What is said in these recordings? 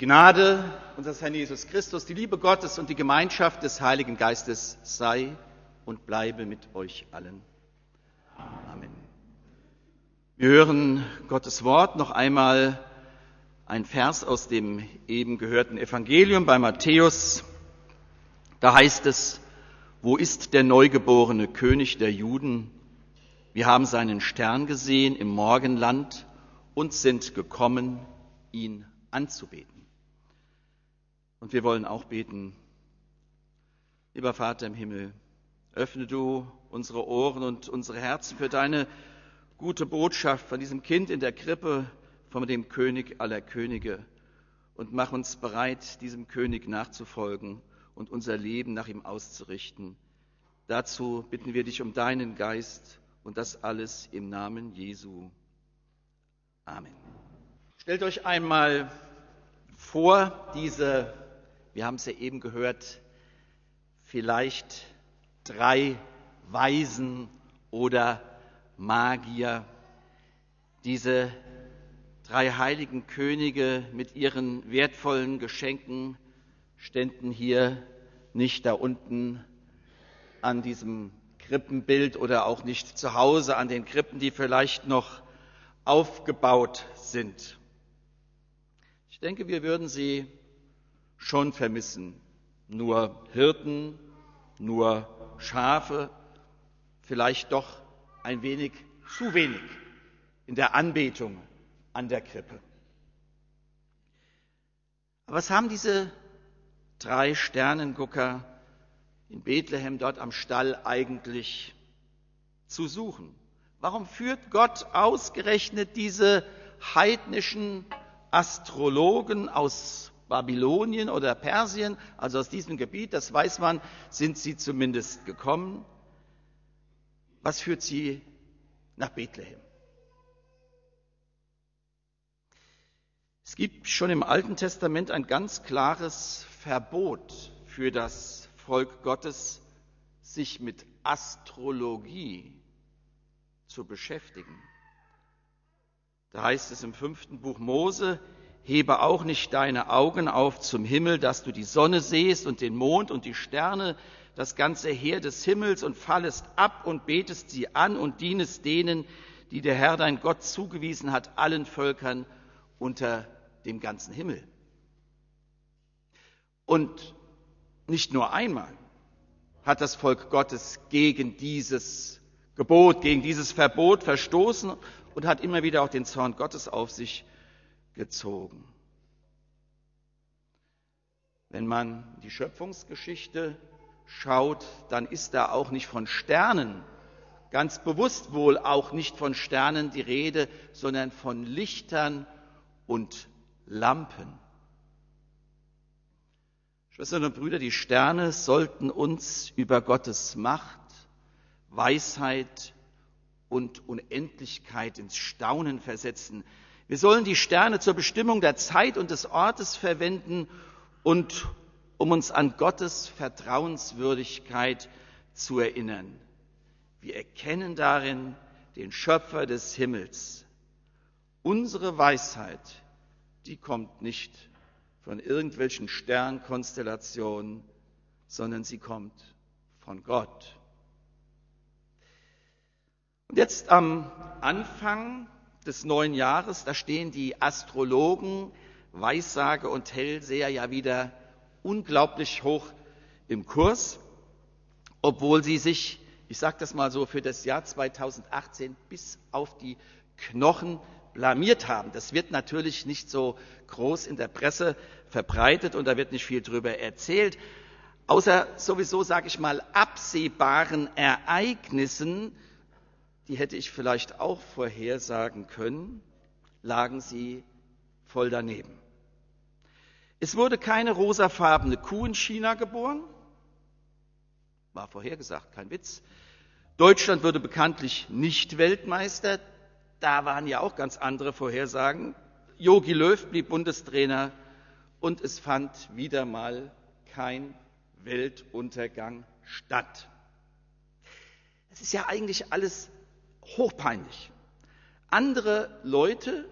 Gnade unseres Herrn Jesus Christus, die Liebe Gottes und die Gemeinschaft des Heiligen Geistes sei und bleibe mit euch allen. Amen. Wir hören Gottes Wort noch einmal ein Vers aus dem eben gehörten Evangelium bei Matthäus. Da heißt es, wo ist der neugeborene König der Juden? Wir haben seinen Stern gesehen im Morgenland und sind gekommen, ihn anzubeten. Und wir wollen auch beten. Lieber Vater im Himmel, öffne du unsere Ohren und unsere Herzen für deine gute Botschaft von diesem Kind in der Krippe, von dem König aller Könige und mach uns bereit, diesem König nachzufolgen und unser Leben nach ihm auszurichten. Dazu bitten wir dich um deinen Geist und das alles im Namen Jesu. Amen. Stellt euch einmal vor, diese wir haben es ja eben gehört, vielleicht drei Weisen oder Magier, diese drei heiligen Könige mit ihren wertvollen Geschenken ständen hier nicht da unten an diesem Krippenbild oder auch nicht zu Hause an den Krippen, die vielleicht noch aufgebaut sind. Ich denke, wir würden sie schon vermissen. Nur Hirten, nur Schafe, vielleicht doch ein wenig zu wenig in der Anbetung an der Krippe. Aber was haben diese drei Sternengucker in Bethlehem dort am Stall eigentlich zu suchen? Warum führt Gott ausgerechnet diese heidnischen Astrologen aus Babylonien oder Persien, also aus diesem Gebiet, das weiß man, sind sie zumindest gekommen. Was führt sie nach Bethlehem? Es gibt schon im Alten Testament ein ganz klares Verbot für das Volk Gottes, sich mit Astrologie zu beschäftigen. Da heißt es im fünften Buch Mose, hebe auch nicht deine Augen auf zum Himmel, dass du die Sonne sehst und den Mond und die Sterne, das ganze Heer des Himmels und fallest ab und betest sie an und dienest denen, die der Herr dein Gott zugewiesen hat, allen Völkern unter dem ganzen Himmel. Und nicht nur einmal hat das Volk Gottes gegen dieses Gebot, gegen dieses Verbot verstoßen und hat immer wieder auch den Zorn Gottes auf sich gezogen. Wenn man die Schöpfungsgeschichte schaut, dann ist da auch nicht von Sternen, ganz bewusst wohl auch nicht von Sternen die Rede, sondern von Lichtern und Lampen. Schwestern und Brüder, die Sterne sollten uns über Gottes Macht, Weisheit und Unendlichkeit ins Staunen versetzen. Wir sollen die Sterne zur Bestimmung der Zeit und des Ortes verwenden und um uns an Gottes Vertrauenswürdigkeit zu erinnern. Wir erkennen darin den Schöpfer des Himmels. Unsere Weisheit, die kommt nicht von irgendwelchen Sternkonstellationen, sondern sie kommt von Gott. Und jetzt am Anfang des neuen Jahres, da stehen die Astrologen, Weissage und Hellseher ja wieder unglaublich hoch im Kurs, obwohl sie sich, ich sage das mal so, für das Jahr 2018 bis auf die Knochen blamiert haben. Das wird natürlich nicht so groß in der Presse verbreitet und da wird nicht viel drüber erzählt. Außer sowieso, sage ich mal, absehbaren Ereignissen die hätte ich vielleicht auch vorhersagen können, lagen sie voll daneben. Es wurde keine rosafarbene Kuh in China geboren, war vorhergesagt, kein Witz. Deutschland würde bekanntlich nicht Weltmeister, da waren ja auch ganz andere Vorhersagen. Jogi Löw blieb Bundestrainer und es fand wieder mal kein Weltuntergang statt. Es ist ja eigentlich alles hochpeinlich. Andere Leute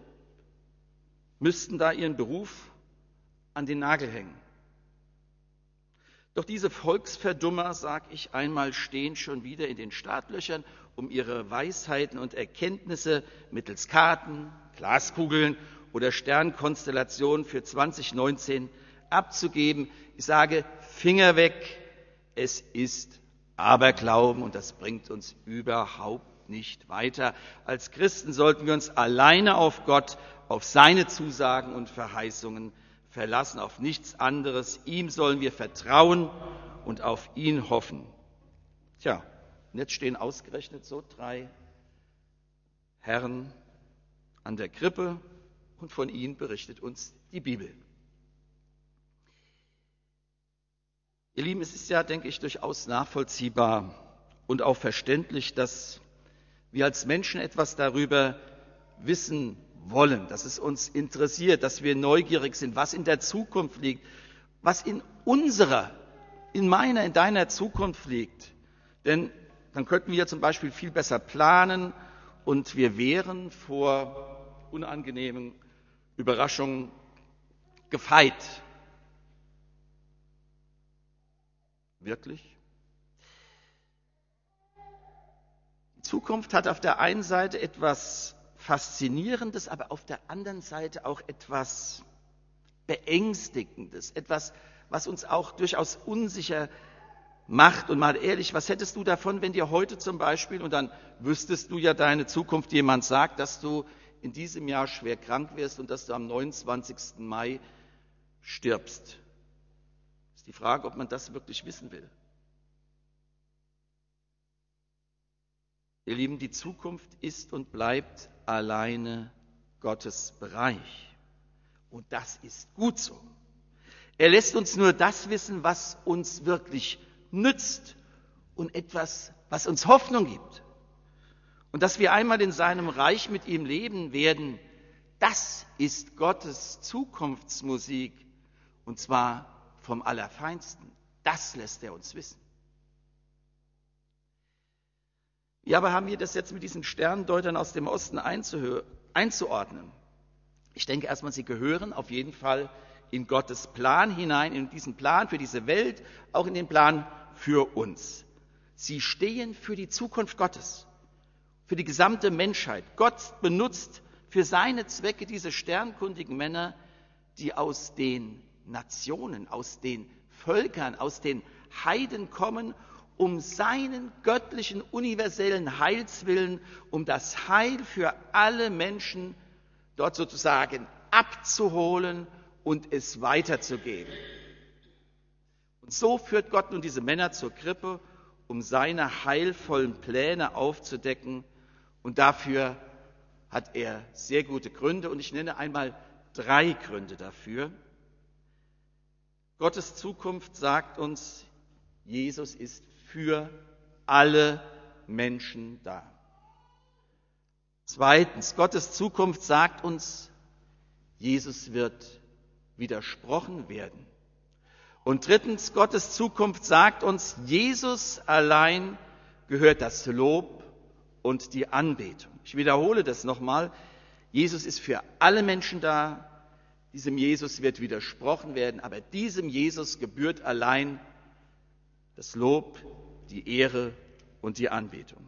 müssten da ihren Beruf an den Nagel hängen. Doch diese Volksverdummer, sag ich einmal, stehen schon wieder in den Startlöchern, um ihre Weisheiten und Erkenntnisse mittels Karten, Glaskugeln oder Sternkonstellationen für 2019 abzugeben. Ich sage, Finger weg, es ist Aberglauben und das bringt uns überhaupt nicht weiter. Als Christen sollten wir uns alleine auf Gott, auf seine Zusagen und Verheißungen verlassen, auf nichts anderes. Ihm sollen wir vertrauen und auf ihn hoffen. Tja, und jetzt stehen ausgerechnet so drei Herren an der Krippe und von ihnen berichtet uns die Bibel. Ihr Lieben, es ist ja, denke ich, durchaus nachvollziehbar und auch verständlich, dass wir als Menschen etwas darüber wissen wollen, dass es uns interessiert, dass wir neugierig sind, was in der Zukunft liegt, was in unserer, in meiner, in deiner Zukunft liegt. Denn dann könnten wir zum Beispiel viel besser planen und wir wären vor unangenehmen Überraschungen gefeit. Wirklich? Zukunft hat auf der einen Seite etwas Faszinierendes, aber auf der anderen Seite auch etwas Beängstigendes, etwas, was uns auch durchaus unsicher macht. Und mal ehrlich, was hättest du davon, wenn dir heute zum Beispiel, und dann wüsstest du ja deine Zukunft, jemand sagt, dass du in diesem Jahr schwer krank wirst und dass du am 29. Mai stirbst? die Frage, ob man das wirklich wissen will. Ihr Lieben, die Zukunft ist und bleibt alleine Gottes Bereich. Und das ist gut so. Er lässt uns nur das wissen, was uns wirklich nützt und etwas, was uns Hoffnung gibt. Und dass wir einmal in seinem Reich mit ihm leben werden, das ist Gottes Zukunftsmusik. Und zwar vom Allerfeinsten. Das lässt er uns wissen. Wie aber haben wir das jetzt mit diesen Sterndeutern aus dem Osten einzuordnen? Ich denke erstmal, sie gehören auf jeden Fall in Gottes Plan hinein, in diesen Plan für diese Welt, auch in den Plan für uns. Sie stehen für die Zukunft Gottes, für die gesamte Menschheit. Gott benutzt für seine Zwecke diese sternkundigen Männer, die aus den Nationen, aus den Völkern, aus den Heiden kommen, um seinen göttlichen, universellen Heilswillen, um das Heil für alle Menschen dort sozusagen abzuholen und es weiterzugeben. Und so führt Gott nun diese Männer zur Krippe, um seine heilvollen Pläne aufzudecken. Und dafür hat er sehr gute Gründe. Und ich nenne einmal drei Gründe dafür. Gottes Zukunft sagt uns, Jesus ist für alle Menschen da. Zweitens, Gottes Zukunft sagt uns, Jesus wird widersprochen werden. Und drittens, Gottes Zukunft sagt uns, Jesus allein gehört das Lob und die Anbetung. Ich wiederhole das nochmal. Jesus ist für alle Menschen da, diesem Jesus wird widersprochen werden, aber diesem Jesus gebührt allein das Lob, die Ehre und die Anbetung.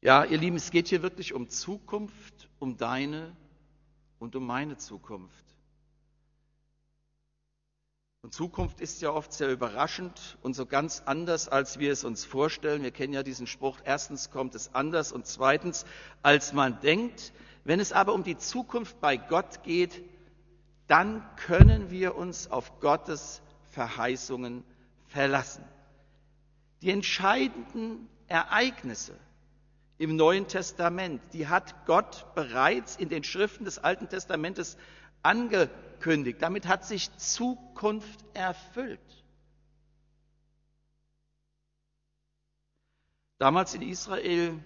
Ja, ihr Lieben, es geht hier wirklich um Zukunft, um deine und um meine Zukunft. Und Zukunft ist ja oft sehr überraschend und so ganz anders, als wir es uns vorstellen. Wir kennen ja diesen Spruch, erstens kommt es anders und zweitens, als man denkt. Wenn es aber um die Zukunft bei Gott geht, dann können wir uns auf Gottes Verheißungen verlassen. Die entscheidenden Ereignisse im Neuen Testament, die hat Gott bereits in den Schriften des Alten Testamentes angekündigt. Damit hat sich Zukunft erfüllt. Damals in Israel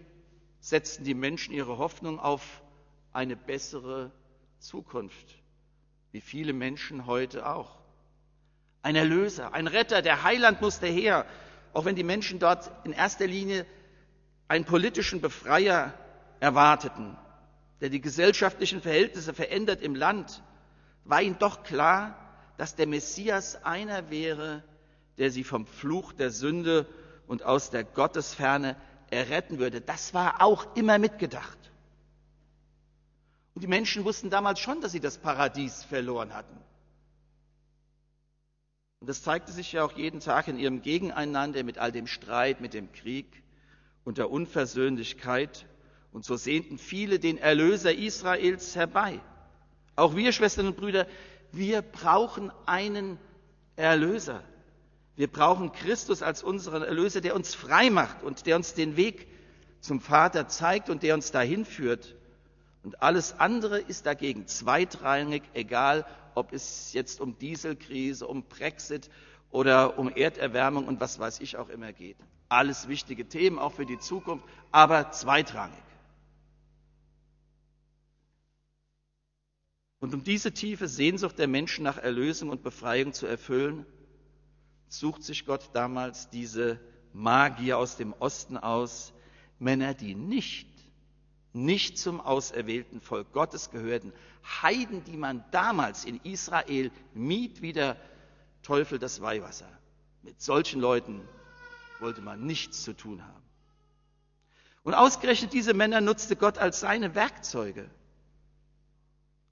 setzten die Menschen ihre Hoffnung auf eine bessere Zukunft, wie viele Menschen heute auch. Ein Erlöser, ein Retter, der Heiland musste her, auch wenn die Menschen dort in erster Linie einen politischen Befreier erwarteten. der die gesellschaftlichen Verhältnisse verändert im Land, war ihnen doch klar, dass der Messias einer wäre, der sie vom Fluch der Sünde und aus der Gottesferne erretten würde. Das war auch immer mitgedacht. Und die Menschen wussten damals schon, dass sie das Paradies verloren hatten. Und das zeigte sich ja auch jeden Tag in ihrem Gegeneinander mit all dem Streit, mit dem Krieg und der Unversöhnlichkeit. Und so sehnten viele den Erlöser Israels herbei. Auch wir, Schwestern und Brüder, wir brauchen einen Erlöser. Wir brauchen Christus als unseren Erlöser, der uns frei macht und der uns den Weg zum Vater zeigt und der uns dahin führt. Und alles andere ist dagegen zweitrangig, egal ob es jetzt um Dieselkrise, um Brexit oder um Erderwärmung und was weiß ich auch immer geht. Alles wichtige Themen, auch für die Zukunft, aber zweitrangig. Und um diese tiefe Sehnsucht der Menschen nach Erlösung und Befreiung zu erfüllen, sucht sich Gott damals diese Magier aus dem Osten aus, Männer, die nicht, nicht zum auserwählten Volk Gottes gehörten, Heiden, die man damals in Israel mied wie der Teufel das Weihwasser. Mit solchen Leuten wollte man nichts zu tun haben. Und ausgerechnet diese Männer nutzte Gott als seine Werkzeuge.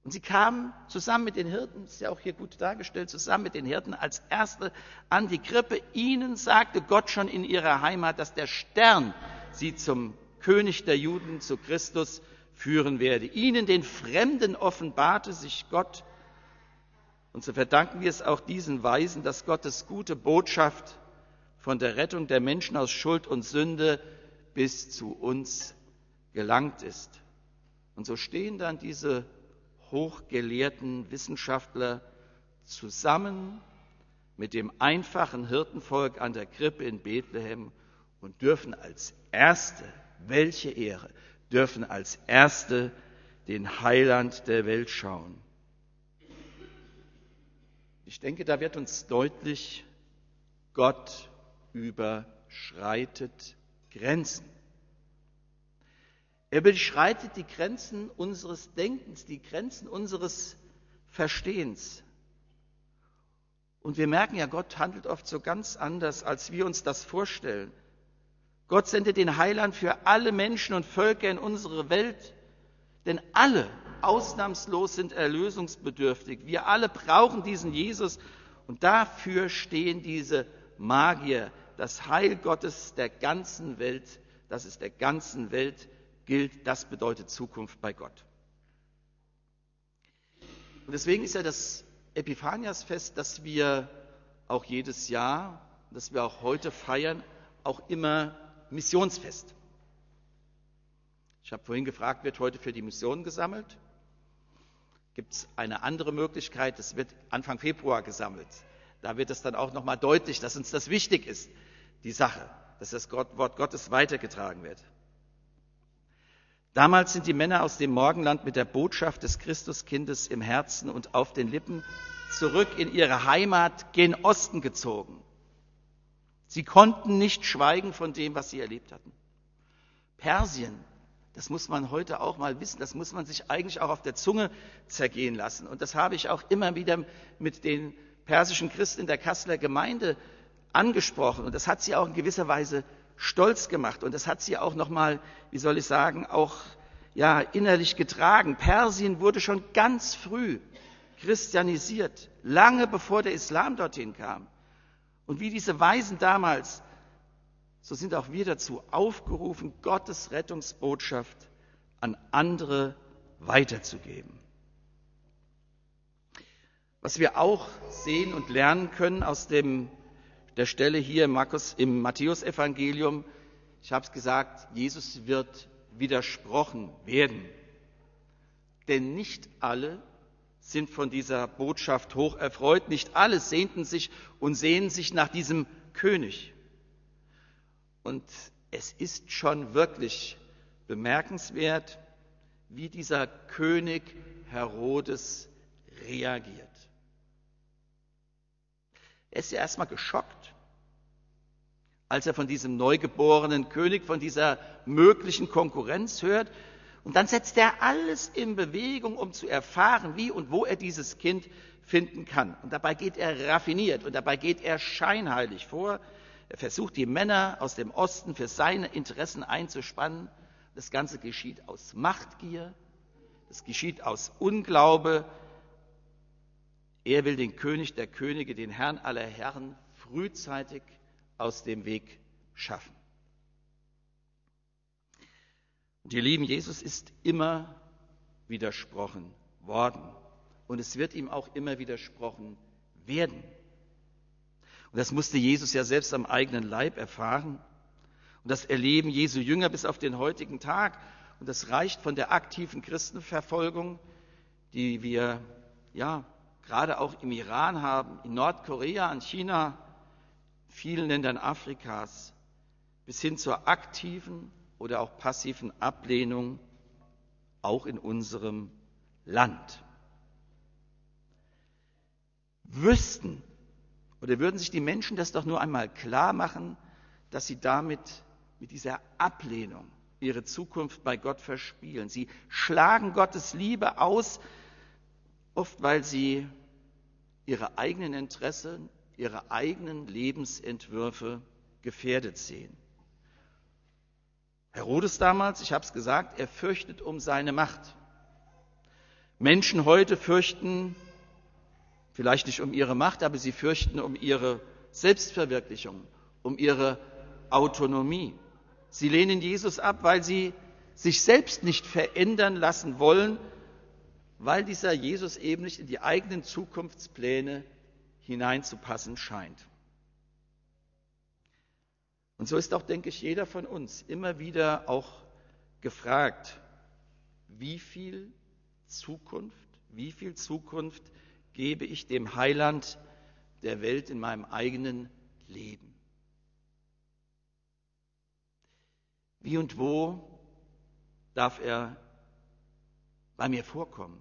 Und sie kamen zusammen mit den Hirten, ist ja auch hier gut dargestellt, zusammen mit den Hirten als Erste an die Krippe. Ihnen sagte Gott schon in ihrer Heimat, dass der Stern sie zum König der Juden, zu Christus führen werde. Ihnen, den Fremden, offenbarte sich Gott. Und so verdanken wir es auch diesen Weisen, dass Gottes gute Botschaft von der Rettung der Menschen aus Schuld und Sünde bis zu uns gelangt ist. Und so stehen dann diese hochgelehrten Wissenschaftler zusammen mit dem einfachen Hirtenvolk an der Krippe in Bethlehem und dürfen als Erste, welche Ehre, dürfen als Erste den Heiland der Welt schauen. Ich denke, da wird uns deutlich, Gott überschreitet Grenzen. Er überschreitet die Grenzen unseres Denkens, die Grenzen unseres Verstehens. Und wir merken ja, Gott handelt oft so ganz anders, als wir uns das vorstellen. Gott sendet den Heiland für alle Menschen und Völker in unsere Welt, denn alle ausnahmslos sind erlösungsbedürftig. Wir alle brauchen diesen Jesus und dafür stehen diese Magier, das Heil Gottes der ganzen Welt, das es der ganzen Welt gilt, das bedeutet Zukunft bei Gott. Und deswegen ist ja das Epiphaniasfest, das wir auch jedes Jahr, das wir auch heute feiern, auch immer Missionsfest. Ich habe vorhin gefragt, wird heute für die Mission gesammelt? Gibt es eine andere Möglichkeit? Es wird Anfang Februar gesammelt. Da wird es dann auch nochmal deutlich, dass uns das wichtig ist, die Sache, dass das Wort Gottes weitergetragen wird. Damals sind die Männer aus dem Morgenland mit der Botschaft des Christuskindes im Herzen und auf den Lippen zurück in ihre Heimat gen Osten gezogen. Sie konnten nicht schweigen von dem, was sie erlebt hatten. Persien, das muss man heute auch mal wissen, das muss man sich eigentlich auch auf der Zunge zergehen lassen. Und das habe ich auch immer wieder mit den persischen Christen in der Kasseler Gemeinde angesprochen. Und das hat sie auch in gewisser Weise stolz gemacht. Und das hat sie auch nochmal, wie soll ich sagen, auch ja, innerlich getragen. Persien wurde schon ganz früh christianisiert, lange bevor der Islam dorthin kam. Und wie diese Weisen damals, so sind auch wir dazu aufgerufen, Gottes Rettungsbotschaft an andere weiterzugeben. Was wir auch sehen und lernen können aus dem, der Stelle hier im, im Matthäusevangelium, ich habe es gesagt, Jesus wird widersprochen werden. Denn nicht alle sind von dieser Botschaft hoch erfreut. Nicht alle sehnten sich und sehnen sich nach diesem König. Und es ist schon wirklich bemerkenswert, wie dieser König Herodes reagiert. Er ist ja erstmal geschockt, als er von diesem neugeborenen König, von dieser möglichen Konkurrenz hört Und dann setzt er alles in Bewegung, um zu erfahren, wie und wo er dieses Kind finden kann. Und dabei geht er raffiniert und dabei geht er scheinheilig vor. Er versucht, die Männer aus dem Osten für seine Interessen einzuspannen. Das Ganze geschieht aus Machtgier, das geschieht aus Unglaube. Er will den König der Könige, den Herrn aller Herren, frühzeitig aus dem Weg schaffen. Und ihr Lieben, Jesus ist immer widersprochen worden. Und es wird ihm auch immer widersprochen werden. Und das musste Jesus ja selbst am eigenen Leib erfahren. Und das erleben Jesu Jünger bis auf den heutigen Tag. Und das reicht von der aktiven Christenverfolgung, die wir ja gerade auch im Iran haben, in Nordkorea, in China, vielen Ländern Afrikas, bis hin zur aktiven oder auch passiven Ablehnung auch in unserem Land. Wüssten oder würden sich die Menschen das doch nur einmal klar machen, dass sie damit mit dieser Ablehnung ihre Zukunft bei Gott verspielen. Sie schlagen Gottes Liebe aus, oft weil sie ihre eigenen Interessen, ihre eigenen Lebensentwürfe gefährdet sehen. Herodes damals, ich habe es gesagt, er fürchtet um seine Macht. Menschen heute fürchten vielleicht nicht um ihre Macht, aber sie fürchten um ihre Selbstverwirklichung, um ihre Autonomie. Sie lehnen Jesus ab, weil sie sich selbst nicht verändern lassen wollen, weil dieser Jesus eben nicht in die eigenen Zukunftspläne hineinzupassen scheint. Und so ist auch, denke ich, jeder von uns immer wieder auch gefragt, wie viel Zukunft, wie viel Zukunft gebe ich dem Heiland der Welt in meinem eigenen Leben? Wie und wo darf er bei mir vorkommen?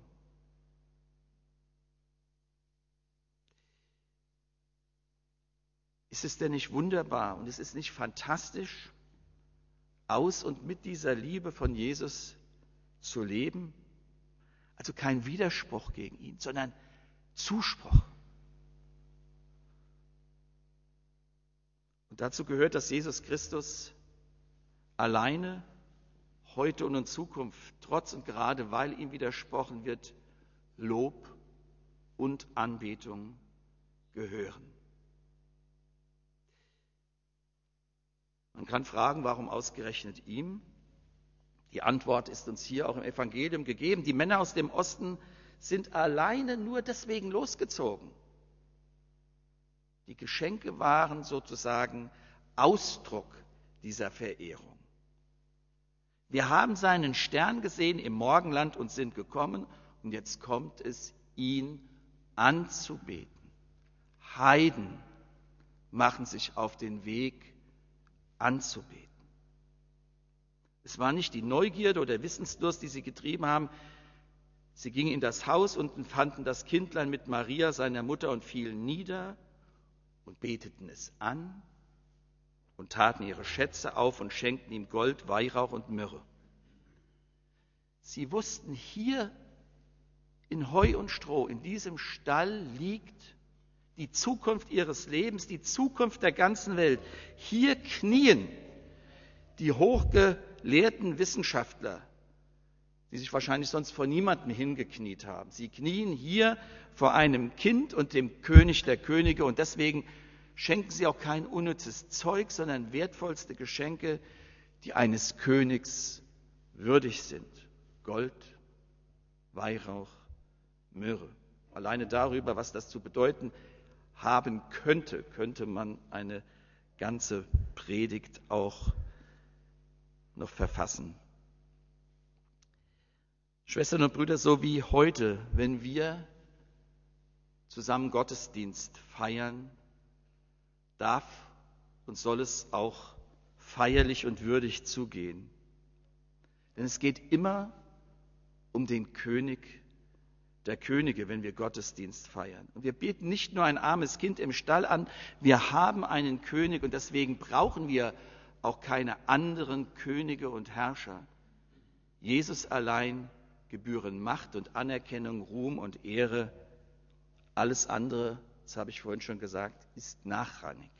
Ist es denn nicht wunderbar und ist es nicht fantastisch, aus und mit dieser Liebe von Jesus zu leben? Also kein Widerspruch gegen ihn, sondern Zuspruch. Und dazu gehört, dass Jesus Christus alleine heute und in Zukunft, trotz und gerade weil ihm widersprochen wird, Lob und Anbetung gehören. Man kann fragen, warum ausgerechnet ihm? Die Antwort ist uns hier auch im Evangelium gegeben. Die Männer aus dem Osten sind alleine nur deswegen losgezogen. Die Geschenke waren sozusagen Ausdruck dieser Verehrung. Wir haben seinen Stern gesehen im Morgenland und sind gekommen und jetzt kommt es, ihn anzubeten. Heiden machen sich auf den Weg anzubeten. Es war nicht die Neugierde oder Wissensdurst, die sie getrieben haben. Sie gingen in das Haus und fanden das Kindlein mit Maria, seiner Mutter, und fielen nieder und beteten es an und taten ihre Schätze auf und schenkten ihm Gold, Weihrauch und Myrrhe. Sie wussten, hier in Heu und Stroh, in diesem Stall liegt die Zukunft ihres Lebens, die Zukunft der ganzen Welt. Hier knien die hochgelehrten Wissenschaftler, die sich wahrscheinlich sonst vor niemandem hingekniet haben. Sie knien hier vor einem Kind und dem König der Könige und deswegen schenken sie auch kein unnützes Zeug, sondern wertvollste Geschenke, die eines Königs würdig sind. Gold, Weihrauch, Myrrhe. Alleine darüber, was das zu bedeuten haben könnte, könnte man eine ganze Predigt auch noch verfassen. Schwestern und Brüder, so wie heute, wenn wir zusammen Gottesdienst feiern, darf und soll es auch feierlich und würdig zugehen. Denn es geht immer um den König der Könige, wenn wir Gottesdienst feiern. Und wir beten nicht nur ein armes Kind im Stall an, wir haben einen König und deswegen brauchen wir auch keine anderen Könige und Herrscher. Jesus allein gebühren Macht und Anerkennung, Ruhm und Ehre. Alles andere, das habe ich vorhin schon gesagt, ist nachrangig.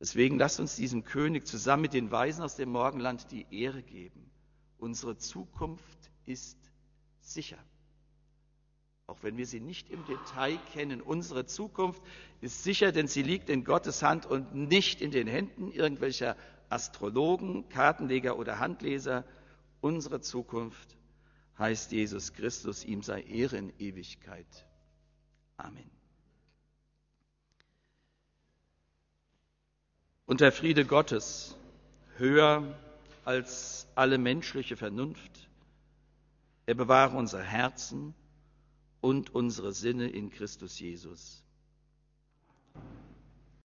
Deswegen lasst uns diesem König zusammen mit den Weisen aus dem Morgenland die Ehre geben. Unsere Zukunft ist sicher. Auch wenn wir sie nicht im Detail kennen, unsere Zukunft ist sicher, denn sie liegt in Gottes Hand und nicht in den Händen irgendwelcher Astrologen, Kartenleger oder Handleser. Unsere Zukunft heißt Jesus Christus, ihm sei Ehre in Ewigkeit. Amen. Und der Friede Gottes, höher als alle menschliche Vernunft, er bewahre unser Herzen und unsere Sinne in Christus Jesus.